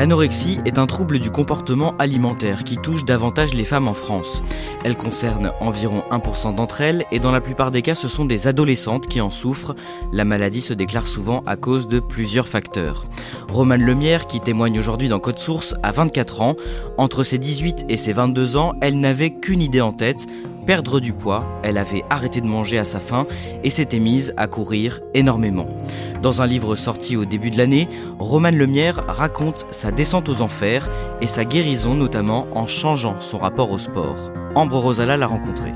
L'anorexie est un trouble du comportement alimentaire qui touche davantage les femmes en France. Elle concerne environ 1% d'entre elles et dans la plupart des cas ce sont des adolescentes qui en souffrent. La maladie se déclare souvent à cause de plusieurs facteurs. Romane Lemierre, qui témoigne aujourd'hui dans Code Source, a 24 ans. Entre ses 18 et ses 22 ans, elle n'avait qu'une idée en tête, perdre du poids, elle avait arrêté de manger à sa faim et s'était mise à courir énormément. Dans un livre sorti au début de l'année, Romane Lemierre raconte sa descente aux enfers et sa guérison notamment en changeant son rapport au sport. Ambre Rosala l'a rencontrée.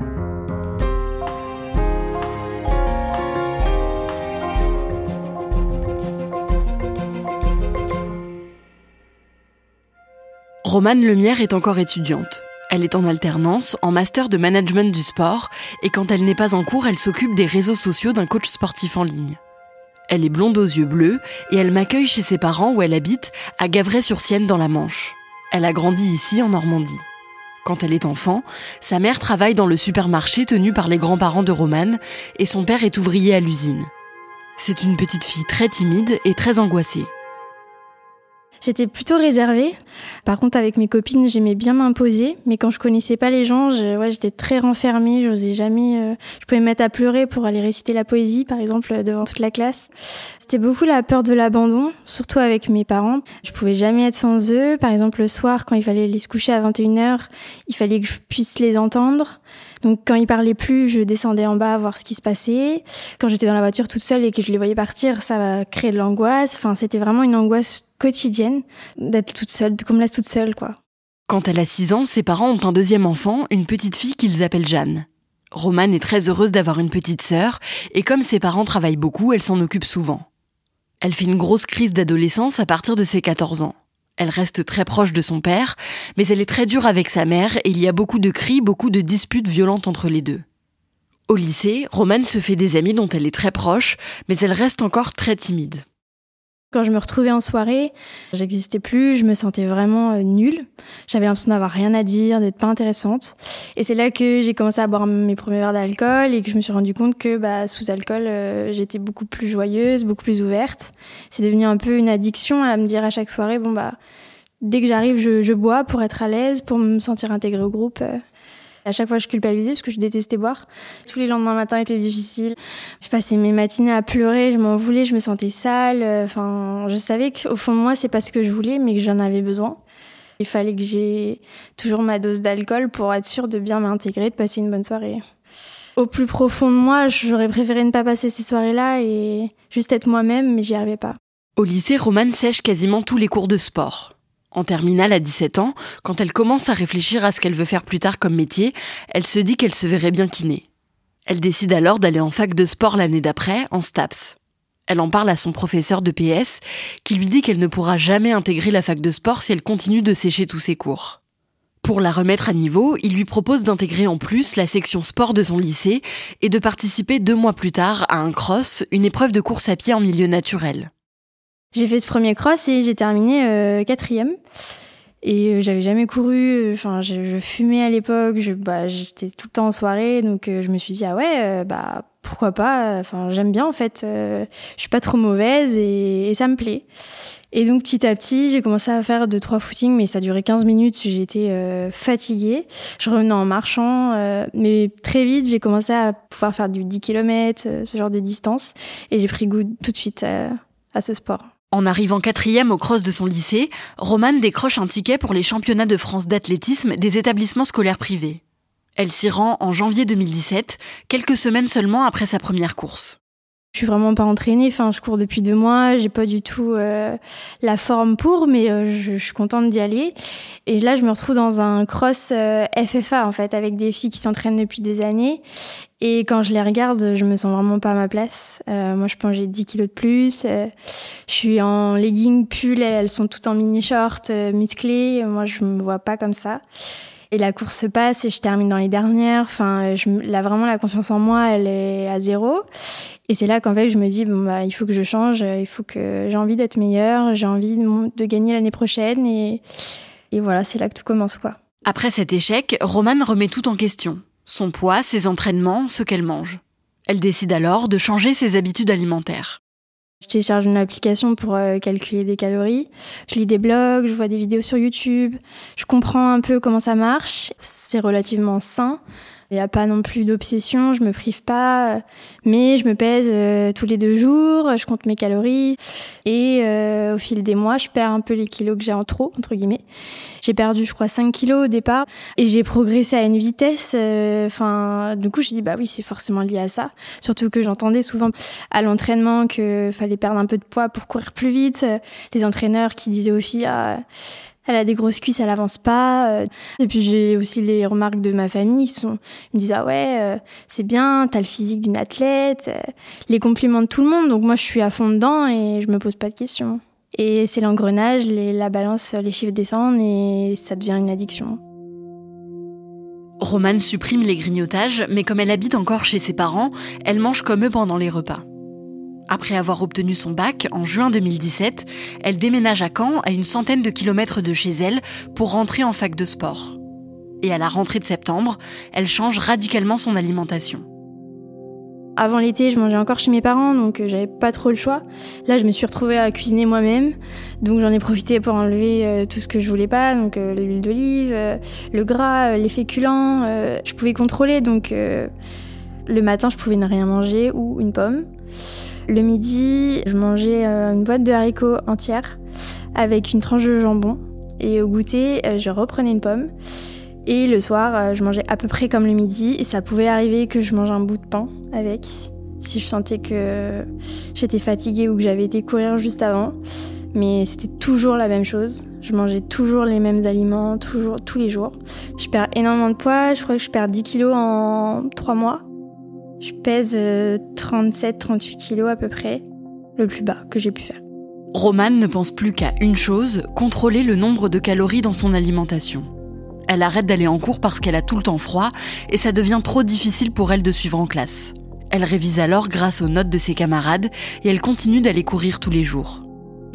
Romane Lemierre est encore étudiante. Elle est en alternance, en master de management du sport, et quand elle n'est pas en cours, elle s'occupe des réseaux sociaux d'un coach sportif en ligne. Elle est blonde aux yeux bleus, et elle m'accueille chez ses parents où elle habite, à Gavray-sur-Sienne dans la Manche. Elle a grandi ici, en Normandie. Quand elle est enfant, sa mère travaille dans le supermarché tenu par les grands-parents de Romane, et son père est ouvrier à l'usine. C'est une petite fille très timide et très angoissée. J'étais plutôt réservée. Par contre, avec mes copines, j'aimais bien m'imposer, mais quand je connaissais pas les gens, je, ouais, j'étais très renfermée. J'osais jamais. Euh, je pouvais me mettre à pleurer pour aller réciter la poésie, par exemple, devant toute la classe. C'était beaucoup la peur de l'abandon, surtout avec mes parents. Je pouvais jamais être sans eux. Par exemple, le soir, quand il fallait aller se coucher à 21h, il fallait que je puisse les entendre. Donc quand ils parlaient plus, je descendais en bas voir ce qui se passait. Quand j'étais dans la voiture toute seule et que je les voyais partir, ça créer de l'angoisse. Enfin, c'était vraiment une angoisse quotidienne d'être toute seule, qu'on me laisse toute seule, quoi. Quand elle a 6 ans, ses parents ont un deuxième enfant, une petite fille qu'ils appellent Jeanne. Romane est très heureuse d'avoir une petite sœur, et comme ses parents travaillent beaucoup, elle s'en occupe souvent. Elle fait une grosse crise d'adolescence à partir de ses 14 ans. Elle reste très proche de son père, mais elle est très dure avec sa mère et il y a beaucoup de cris, beaucoup de disputes violentes entre les deux. Au lycée, Romane se fait des amis dont elle est très proche, mais elle reste encore très timide. Quand je me retrouvais en soirée, j'existais plus, je me sentais vraiment euh, nulle. J'avais l'impression d'avoir rien à dire, d'être pas intéressante. Et c'est là que j'ai commencé à boire mes premiers verres d'alcool et que je me suis rendu compte que bah, sous alcool, euh, j'étais beaucoup plus joyeuse, beaucoup plus ouverte. C'est devenu un peu une addiction à me dire à chaque soirée, bon bah, dès que j'arrive, je, je, bois pour être à l'aise, pour me sentir intégrée au groupe. À chaque fois, je culpabilisais parce que je détestais boire. Tous les lendemains matin étaient difficiles. Je passais mes matinées à pleurer, je m'en voulais, je me sentais sale. Enfin, je savais qu'au fond de moi, c'est pas ce que je voulais, mais que j'en avais besoin. Il fallait que j'ai toujours ma dose d'alcool pour être sûre de bien m'intégrer, de passer une bonne soirée. Au plus profond de moi, j'aurais préféré ne pas passer ces soirées-là et juste être moi-même, mais j'y arrivais pas. Au lycée, Romane sèche quasiment tous les cours de sport. En terminale à 17 ans, quand elle commence à réfléchir à ce qu'elle veut faire plus tard comme métier, elle se dit qu'elle se verrait bien kiné. Elle décide alors d'aller en fac de sport l'année d'après, en STAPS. Elle en parle à son professeur de PS, qui lui dit qu'elle ne pourra jamais intégrer la fac de sport si elle continue de sécher tous ses cours. Pour la remettre à niveau, il lui propose d'intégrer en plus la section sport de son lycée et de participer deux mois plus tard à un cross, une épreuve de course à pied en milieu naturel. J'ai fait ce premier cross et j'ai terminé euh, quatrième. Et euh, j'avais jamais couru. Enfin, je, je fumais à l'époque. Je, bah, j'étais tout le temps en soirée, donc euh, je me suis dit ah ouais, euh, bah pourquoi pas. Enfin, j'aime bien en fait. je suis pas trop mauvaise et, et, ça me plaît. Et donc petit à petit, j'ai commencé à faire deux trois footings, mais ça durait 15 minutes. J'étais fatiguée. Je revenais en marchant, mais très vite, j'ai commencé à pouvoir faire du 10 km, ce genre de distance, et j'ai pris goût tout de suite à ce sport. En arrivant quatrième au cross de son lycée, Romane décroche un ticket pour les championnats de France d'athlétisme des établissements scolaires privés. Elle s'y rend en janvier 2017, quelques semaines seulement après sa première course. Je suis vraiment pas entraînée. Enfin, je cours depuis deux mois. J'ai pas du tout euh, la forme pour, mais euh, je, suis contente d'y aller. Et là, je me retrouve dans un cross euh, FFA en fait, avec des filles qui s'entraînent depuis des années. Et quand je les regarde, je me sens vraiment pas à ma place. moi, je pense j'ai 10 kilos de plus. je suis en legging, pull. Elles, elles sont toutes en mini short, musclées. Moi, je me vois pas comme ça. Et la course se passe et je termine dans les dernières. Enfin, je, là, vraiment, la confiance en moi, elle est à zéro. Et c'est là qu'en fait, je me dis, bon, bah, il faut que je change, il faut que j'ai envie d'être meilleure, j'ai envie de, gagner l'année prochaine. Et, voilà, c'est là que tout commence, quoi. Après cet échec, Romane remet tout en question. Son poids, ses entraînements, ce qu'elle mange. Elle décide alors de changer ses habitudes alimentaires. Je télécharge une application pour euh, calculer des calories. Je lis des blogs, je vois des vidéos sur YouTube. Je comprends un peu comment ça marche. C'est relativement sain. Il n'y a pas non plus d'obsession, je me prive pas, mais je me pèse euh, tous les deux jours, je compte mes calories et euh, au fil des mois, je perds un peu les kilos que j'ai en trop, entre guillemets. J'ai perdu, je crois, 5 kilos au départ et j'ai progressé à une vitesse. Euh, enfin, du coup, je dis bah oui, c'est forcément lié à ça. Surtout que j'entendais souvent à l'entraînement que fallait perdre un peu de poids pour courir plus vite. Les entraîneurs qui disaient aux filles ah, elle a des grosses cuisses, elle avance pas. Euh. Et puis j'ai aussi les remarques de ma famille qui sont, ils me disent ah ouais, euh, c'est bien, t'as le physique d'une athlète, euh. les compliments de tout le monde. Donc moi je suis à fond dedans et je me pose pas de questions. Et c'est l'engrenage, la balance, les chiffres descendent et ça devient une addiction. Romane supprime les grignotages, mais comme elle habite encore chez ses parents, elle mange comme eux pendant les repas. Après avoir obtenu son bac en juin 2017, elle déménage à Caen, à une centaine de kilomètres de chez elle, pour rentrer en fac de sport. Et à la rentrée de septembre, elle change radicalement son alimentation. Avant l'été, je mangeais encore chez mes parents, donc euh, j'avais pas trop le choix. Là, je me suis retrouvée à cuisiner moi-même, donc j'en ai profité pour enlever euh, tout ce que je voulais pas, donc euh, l'huile d'olive, le gras, les féculents. je pouvais contrôler, donc le matin, je pouvais ne rien manger ou une pomme. Le midi, je mangeais euh, une boîte de haricots entière avec une tranche de jambon. Et au goûter, euh, je reprenais une pomme. Et le soir, euh, je mangeais à peu près comme le midi. Et ça pouvait arriver que je mange un bout de pain avec, si je sentais que j'étais fatiguée ou que j'avais été courir juste avant. Mais c'était toujours la même chose. Je mangeais toujours les mêmes aliments, toujours, tous les jours. Je perds énormément de poids. Je crois que je perds 10 kilos en 3 mois. Je pèse 37-38 euh, kilos à peu près, le plus bas que j'ai pu faire. Romane ne pense plus qu'à une chose, contrôler le nombre de calories dans son alimentation. Elle arrête d'aller en cours parce qu'elle a tout le temps froid et ça devient trop difficile pour elle de suivre en classe. Elle révise alors grâce aux notes de ses camarades et elle continue d'aller courir tous les jours.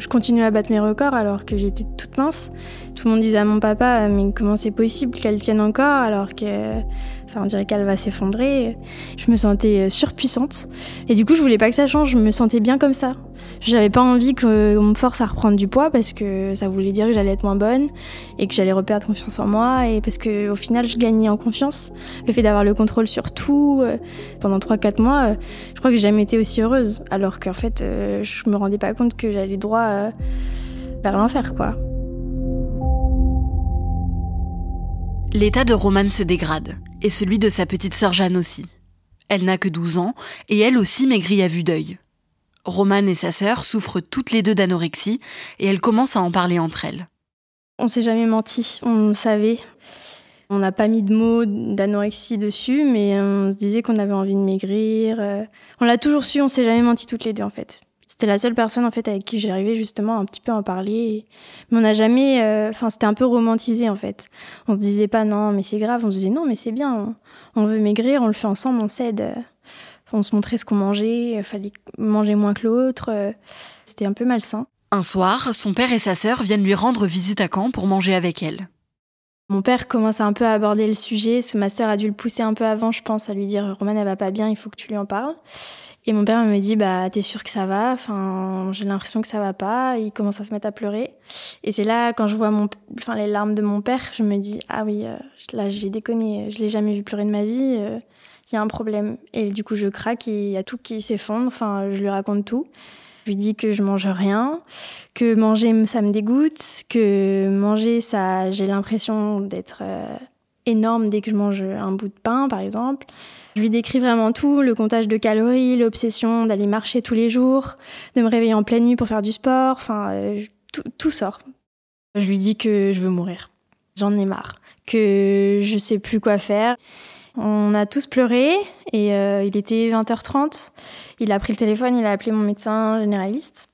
Je continue à battre mes records alors que j'étais toute mince. Tout le monde disait à mon papa, mais comment c'est possible qu'elle tienne encore alors que, enfin, on dirait qu'elle va s'effondrer? Je me sentais euh, surpuissante. Et du coup, je voulais pas que ça change. Je me sentais bien comme ça. J'avais pas envie qu'on me force à reprendre du poids parce que ça voulait dire que j'allais être moins bonne et que j'allais reperdre confiance en moi et parce que au final je gagnais en confiance. Le fait d'avoir le contrôle sur tout euh, pendant 3-4 mois, euh, je crois que j'ai jamais été aussi heureuse alors qu'en fait euh, je me rendais pas compte que j'allais droit vers l'enfer quoi. L'état de Romane se dégrade et celui de sa petite sœur Jeanne aussi. Elle n'a que 12 ans et elle aussi maigrit à vue d'œil. Romane et sa sœur souffrent toutes les deux d'anorexie et elles commencent à en parler entre elles. On s'est jamais menti, on savait. On n'a pas mis de mots d'anorexie dessus, mais on se disait qu'on avait envie de maigrir. Euh. On l'a toujours su, on s'est jamais menti toutes les deux en fait. C'était la seule personne en fait avec qui j'arrivais justement un petit peu à en parler. Mais on n'a jamais, euh, enfin c'était un peu romantisé en fait. On se disait pas non mais c'est grave, on se disait non mais c'est bien, on veut maigrir, on le fait ensemble, on s'aide on se montrait ce qu'on mangeait, il fallait manger moins que l'autre. Euh, c'était un peu malsain. Un soir, son père et sa sœur viennent lui rendre visite à Caen pour manger avec elle. Mon père commence un peu à aborder le sujet, parce que ma sœur a dû le pousser un peu avant, je pense, à lui dire Romane, elle va pas bien, il faut que tu lui en parles. Et mon père me dit bah t'es sûr que ça va? Enfin j'ai l'impression que ça va pas. Il commence à se mettre à pleurer. Et c'est là quand je vois mon, enfin les larmes de mon père, je me dis ah oui euh, là j'ai déconné. Je l'ai jamais vu pleurer de ma vie. Euh, il y a un problème. Et du coup, je craque et il y a tout qui s'effondre. Enfin, je lui raconte tout. Je lui dis que je mange rien, que manger, ça me dégoûte, que manger, ça, j'ai l'impression d'être euh, énorme dès que je mange un bout de pain, par exemple. Je lui décris vraiment tout, le comptage de calories, l'obsession d'aller marcher tous les jours, de me réveiller en pleine nuit pour faire du sport, enfin, euh, tout, sort. Je lui dis que je veux mourir. J'en ai marre, que je sais plus quoi faire. On a tous pleuré et euh, il était 20h30. Il a pris le téléphone, il a appelé mon médecin généraliste.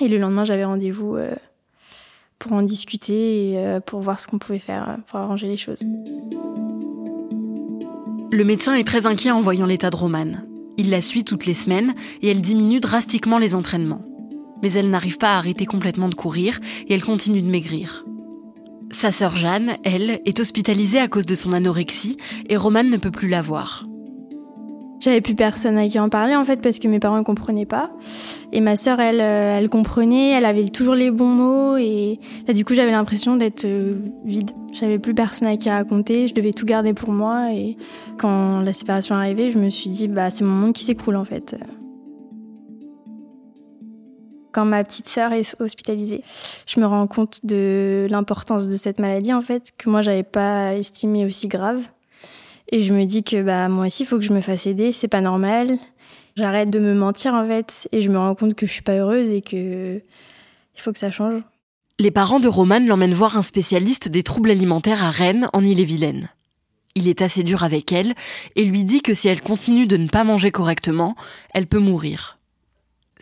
Et le lendemain, j'avais rendez-vous euh, pour en discuter et euh, pour voir ce qu'on pouvait faire pour arranger les choses. Le médecin est très inquiet en voyant l'état de Romane. Il la suit toutes les semaines et elle diminue drastiquement les entraînements. Mais elle n'arrive pas à arrêter complètement de courir et elle continue de maigrir. Sa sœur Jeanne, elle, est hospitalisée à cause de son anorexie et Romane ne peut plus la voir. J'avais plus personne à qui en parler en fait parce que mes parents ne comprenaient pas. Et ma sœur, elle, euh, elle comprenait, elle avait toujours les bons mots et là du coup j'avais l'impression d'être euh, vide. J'avais plus personne à qui raconter, je devais tout garder pour moi et quand la séparation est arrivée, je me suis dit bah c'est mon monde qui s'écroule en fait. Quand ma petite sœur est hospitalisée, je me rends compte de l'importance de cette maladie en fait que moi j'avais pas estimé aussi grave. Et je me dis que bah moi aussi, il faut que je me fasse aider, c'est pas normal. J'arrête de me mentir en fait et je me rends compte que je suis pas heureuse et que il faut que ça change. Les parents de Romane l'emmènent voir un spécialiste des troubles alimentaires à Rennes, en Ille-et-Vilaine. Il est assez dur avec elle et lui dit que si elle continue de ne pas manger correctement, elle peut mourir.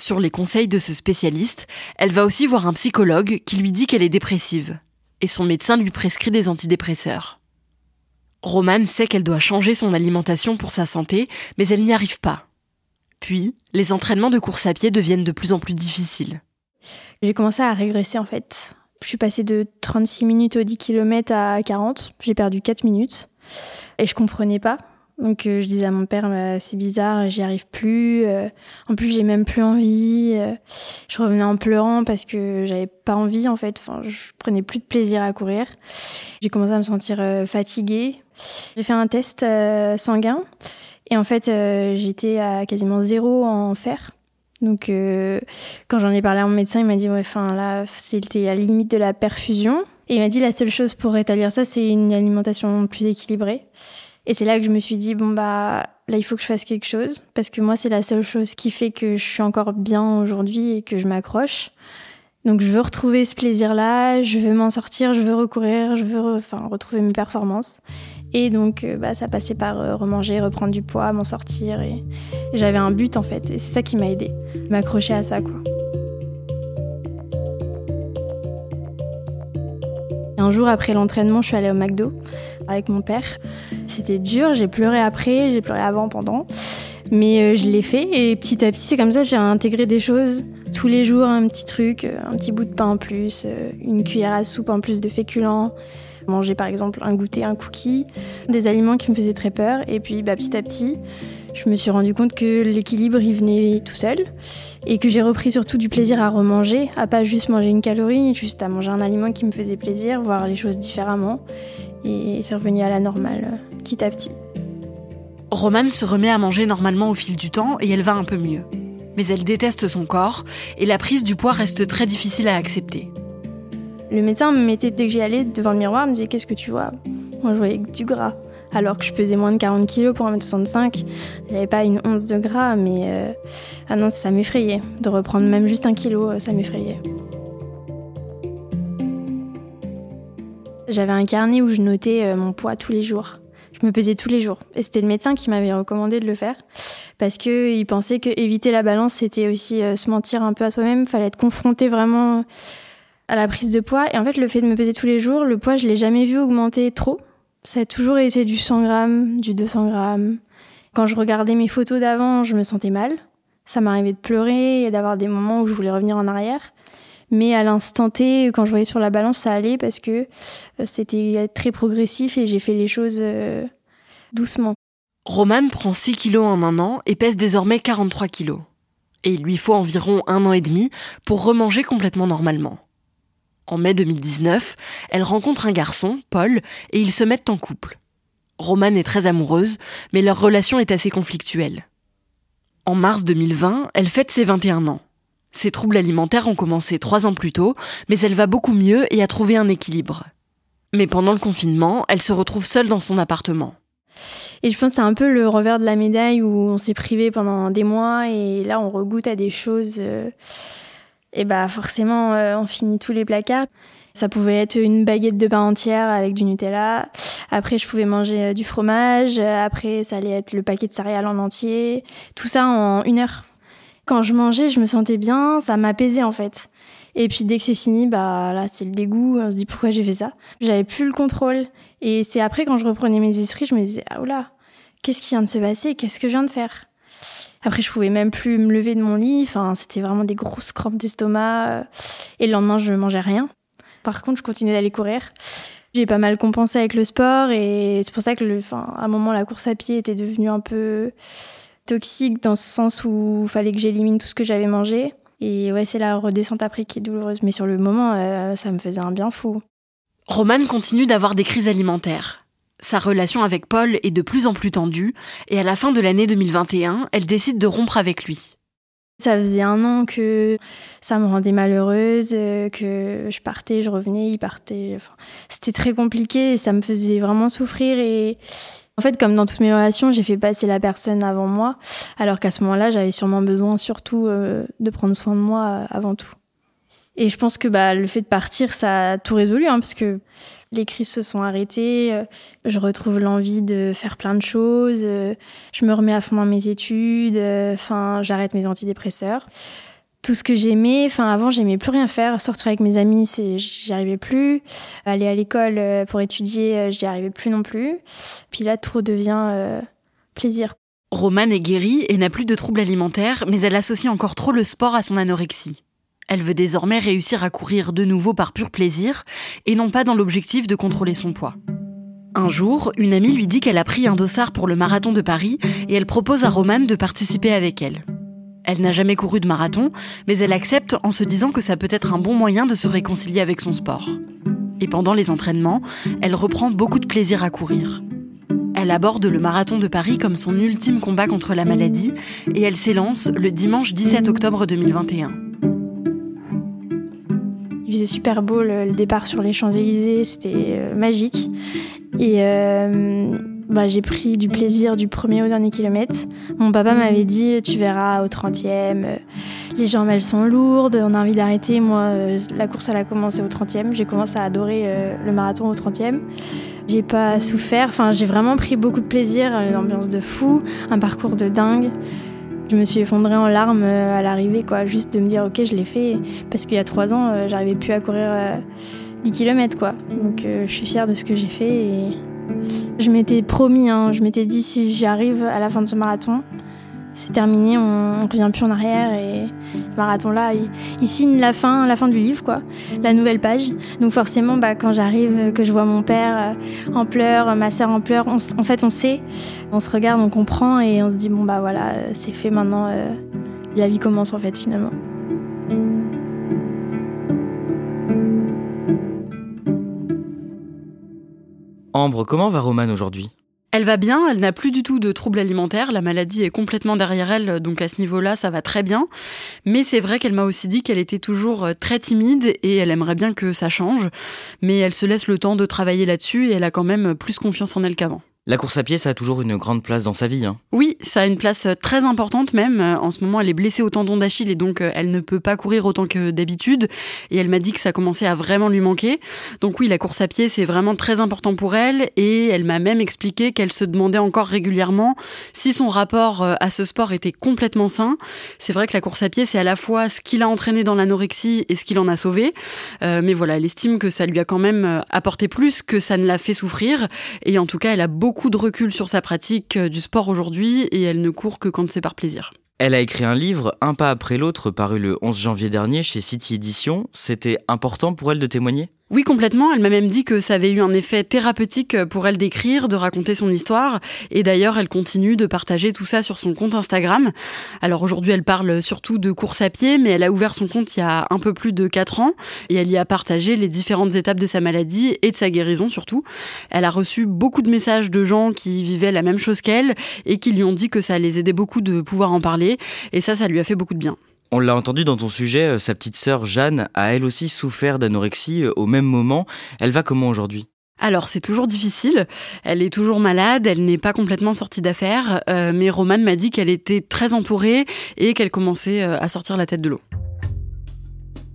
Sur les conseils de ce spécialiste, elle va aussi voir un psychologue qui lui dit qu'elle est dépressive. Et son médecin lui prescrit des antidépresseurs. Romane sait qu'elle doit changer son alimentation pour sa santé, mais elle n'y arrive pas. Puis, les entraînements de course à pied deviennent de plus en plus difficiles. J'ai commencé à régresser en fait. Je suis passée de 36 minutes au 10 km à 40. J'ai perdu 4 minutes. Et je comprenais pas. Donc euh, je disais à mon père, bah, c'est bizarre, j'y arrive plus. Euh, en plus, j'ai même plus envie. Euh, je revenais en pleurant parce que j'avais pas envie en fait. Enfin, je prenais plus de plaisir à courir. J'ai commencé à me sentir fatiguée. J'ai fait un test sanguin et en fait, j'étais à quasiment zéro en fer. Donc, quand j'en ai parlé à mon médecin, il m'a dit, ouais, enfin là, c'était à la limite de la perfusion. Et il m'a dit, la seule chose pour rétablir ça, c'est une alimentation plus équilibrée. Et c'est là que je me suis dit, bon, bah, là, il faut que je fasse quelque chose. Parce que moi, c'est la seule chose qui fait que je suis encore bien aujourd'hui et que je m'accroche. Donc, je veux retrouver ce plaisir-là, je veux m'en sortir, je veux recourir, je veux enfin, retrouver mes performances. Et donc, euh, bah, ça passait par euh, remanger, reprendre du poids, m'en sortir. Et, et j'avais un but, en fait. Et c'est ça qui m'a aidé, m'accrocher à ça, quoi. Un jour après l'entraînement, je suis allée au McDo avec mon père. C'était dur, j'ai pleuré après, j'ai pleuré avant, pendant. Mais euh, je l'ai fait et petit à petit, c'est comme ça, j'ai intégré des choses. Tous les jours, un petit truc, euh, un petit bout de pain en plus, euh, une cuillère à soupe en plus de féculents. Manger par exemple un goûter, un cookie, des aliments qui me faisaient très peur. Et puis bah, petit à petit, je me suis rendu compte que l'équilibre, il venait tout seul. Et que j'ai repris surtout du plaisir à remanger, à pas juste manger une calorie, juste à manger un aliment qui me faisait plaisir, voir les choses différemment. Et c'est revenu à la normale, petit à petit. Romane se remet à manger normalement au fil du temps et elle va un peu mieux. Mais elle déteste son corps et la prise du poids reste très difficile à accepter. Le médecin me mettait, dès que j'y allais devant le miroir, me disait Qu'est-ce que tu vois? Moi je voyais du gras. Alors que je pesais moins de 40 kilos pour 1m65. Il n'y avait pas une once de gras, mais. Euh, ah non, ça m'effrayait. De reprendre même juste un kilo, ça m'effrayait. J'avais un carnet où je notais euh, mon poids tous les jours. Je me pesais tous les jours. Et c'était le médecin qui m'avait recommandé de le faire. Parce qu'il pensait que éviter la balance, c'était aussi euh, se mentir un peu à soi-même. Fallait être confronté vraiment à la prise de poids. Et en fait, le fait de me peser tous les jours, le poids, je l'ai jamais vu augmenter trop. Ça a toujours été du 100 grammes, du 200 grammes. Quand je regardais mes photos d'avant, je me sentais mal. Ça m'arrivait de pleurer et d'avoir des moments où je voulais revenir en arrière. Mais à l'instant T, quand je voyais sur la balance, ça allait parce que euh, c'était très progressif et j'ai fait les choses euh, doucement. Romane prend 6 kilos en un an et pèse désormais 43 kilos. Et il lui faut environ un an et demi pour remanger complètement normalement. En mai 2019, elle rencontre un garçon, Paul, et ils se mettent en couple. Romane est très amoureuse, mais leur relation est assez conflictuelle. En mars 2020, elle fête ses 21 ans. Ses troubles alimentaires ont commencé trois ans plus tôt, mais elle va beaucoup mieux et a trouvé un équilibre. Mais pendant le confinement, elle se retrouve seule dans son appartement. Et je pense que c'est un peu le revers de la médaille où on s'est privé pendant des mois et là on regoute à des choses. Euh, et bah forcément, euh, on finit tous les placards. Ça pouvait être une baguette de pain entière avec du Nutella. Après, je pouvais manger euh, du fromage. Après, ça allait être le paquet de céréales en entier. Tout ça en une heure. Quand je mangeais, je me sentais bien. Ça m'apaisait en fait. Et puis dès que c'est fini, bah là, c'est le dégoût. On se dit pourquoi j'ai fait ça? J'avais plus le contrôle. Et c'est après, quand je reprenais mes esprits, je me disais, ah oula, qu'est-ce qui vient de se passer? Qu'est-ce que je viens de faire? Après, je pouvais même plus me lever de mon lit. Enfin, c'était vraiment des grosses crampes d'estomac. Et le lendemain, je mangeais rien. Par contre, je continuais d'aller courir. J'ai pas mal compensé avec le sport et c'est pour ça que, à un moment, la course à pied était devenue un peu toxique dans ce sens où il fallait que j'élimine tout ce que j'avais mangé. Et ouais, c'est la redescente après qui est douloureuse. Mais sur le moment, euh, ça me faisait un bien fou. Romane continue d'avoir des crises alimentaires. Sa relation avec Paul est de plus en plus tendue et à la fin de l'année 2021, elle décide de rompre avec lui. Ça faisait un an que ça me rendait malheureuse, euh, que je partais, je revenais, il partait. Enfin, c'était très compliqué et ça me faisait vraiment souffrir. Et en fait, comme dans toutes mes relations, j'ai fait passer la personne avant moi, alors qu'à ce moment-là, j'avais sûrement besoin surtout euh, de prendre soin de moi euh, avant tout. Et je pense que bah, le fait de partir, ça a tout résolu, hein, parce que les crises se sont arrêtées, euh, je retrouve l'envie de faire plein de choses, je me remets à fond dans mes études, enfin, j'arrête mes antidépresseurs. Tout ce que j'aimais, enfin avant j'aimais plus rien faire, sortir avec mes amis, c'est j'y arrivais plus, aller à l'école pour étudier, j'y arrivais plus non plus. Puis là tout redevient plaisir. Romane est guérie et n'a plus de troubles alimentaires, mais elle associe encore trop le sport à son anorexie. Elle veut désormais réussir à courir de nouveau par pur plaisir et non pas dans l'objectif de contrôler son poids. Un jour, une amie lui dit qu'elle a pris un dossard pour le marathon de Paris et elle propose à Romane de participer avec elle. Elle n'a jamais couru de marathon, mais elle accepte en se disant que ça peut être un bon moyen de se réconcilier avec son sport. Et pendant les entraînements, elle reprend beaucoup de plaisir à courir. Elle aborde le marathon de Paris comme son ultime combat contre la maladie et elle s'élance le dimanche 17 octobre 2021. Il faisait super beau le, départ sur les Champs-Élysées, c'était euh, magique. Et euh, bah, j'ai pris du plaisir du premier au dernier kilomètre. Mon papa m'avait dit Tu verras au 30e, euh, les jambes elles sont lourdes, on a envie d'arrêter. Moi, la course elle a commencé au 30e. J'ai commencé à adorer le marathon au 30e. J'ai pas souffert, enfin, j'ai vraiment pris beaucoup de plaisir, une ambiance de fou, un parcours de dingue. Je me suis effondrée en larmes euh, à l'arrivée, quoi, juste de me dire ok, je l'ai fait, parce qu'il y a trois ans, euh, j'arrivais plus à courir 10 euh, km, quoi. Donc je suis fière de ce que j'ai fait je m'étais promis, hein, je m'étais dit si j'y arrive à la fin de ce marathon, c'est terminé, on, ne revient plus en arrière et ce marathon-là, il, signe la fin, du livre, quoi, la nouvelle page. Donc forcément, bah, quand j'arrive, que je vois mon père euh, en pleurs, ma sœur en pleurs, en fait, on sait, on se regarde, on comprend et on se dit bon bah voilà, c'est fait maintenant, euh, la vie commence en fait finalement. Ambre, comment va Romane aujourd'hui? Elle va bien, elle n'a plus du tout de troubles alimentaires, la maladie est complètement derrière elle, donc à ce niveau-là, ça va très bien. Mais c'est vrai qu'elle m'a aussi dit qu'elle était toujours euh, très timide et elle aimerait bien que ça change, mais elle se laisse le temps de travailler là-dessus et elle a quand même plus confiance en elle qu'avant. La course à pied, ça a toujours une grande place dans sa vie. Hein. Oui, ça a une place euh, très importante même. Euh, en ce moment, elle est blessée au tendon d'Achille et donc euh, elle ne peut pas courir autant que d'habitude. Et elle m'a dit que ça commençait à vraiment lui manquer. Donc oui, la course à pied, c'est vraiment très important pour elle. Et elle m'a même expliqué qu'elle se demandait encore régulièrement si son rapport à ce sport était complètement sain. C'est vrai que la course à pied, c'est à la fois ce qui l'a entraîné dans l'anorexie et ce qui l'en a sauvé. mais voilà, elle estime que ça lui a quand même apporté plus que ça ne l'a fait souffrir. Et en tout cas, elle a beaucoup de recul sur sa pratique euh, du sport aujourd'hui et elle ne court que quand c'est par plaisir. Elle a écrit un livre, un pas après l'autre, paru le 11 janvier dernier chez City Edition. C'était important pour elle de témoigner? Oui, complètement. Elle m'a même dit que ça avait eu un effet thérapeutique pour elle d'écrire, de raconter son histoire. Et d'ailleurs, elle continue de partager tout ça sur son compte Instagram. Alors aujourd'hui, elle parle surtout de course à pied, mais elle a ouvert son compte il y a un peu plus de 4 ans. Et elle y a partagé les différentes étapes de sa maladie et de sa guérison surtout. Elle a reçu beaucoup de messages de gens qui vivaient la même chose qu'elle et qui lui ont dit que ça les aidait beaucoup de pouvoir en parler. Et ça, ça lui a fait beaucoup de bien. On l'a entendu dans ton sujet, euh, sa petite sœur Jeanne a elle aussi souffert d'anorexie euh, au même moment. Elle va comment aujourd'hui? Alors c'est toujours difficile, elle est toujours malade, elle n'est pas complètement sortie d'affaires, euh, mais Romane m'a dit qu'elle était très entourée et qu'elle commençait euh, à sortir la tête de l'eau.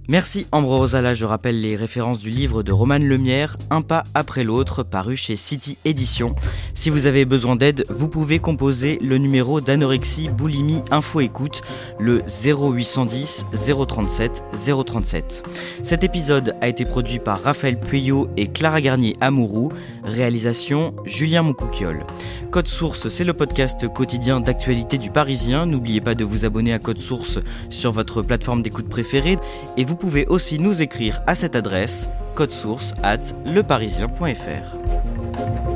Merci Ambre Rosala, je rappelle les références du livre de Romane Lemière, Un pas après l'autre, paru chez City Édition. Si vous avez besoin d'aide, vous pouvez composer le numéro d'anorexie boulimie info écoute, le 0810 037 037. Cet épisode a été produit par Raphaël Pueyo et Clara Garnier Amourou, réalisation Julien Moncouquiole. Code Source, c'est le podcast quotidien d'actualité du Parisien. N'oubliez pas de vous abonner à Code Source sur votre plateforme d'écoute préférée et vous pouvez aussi nous écrire à cette adresse code source at leparisien.fr.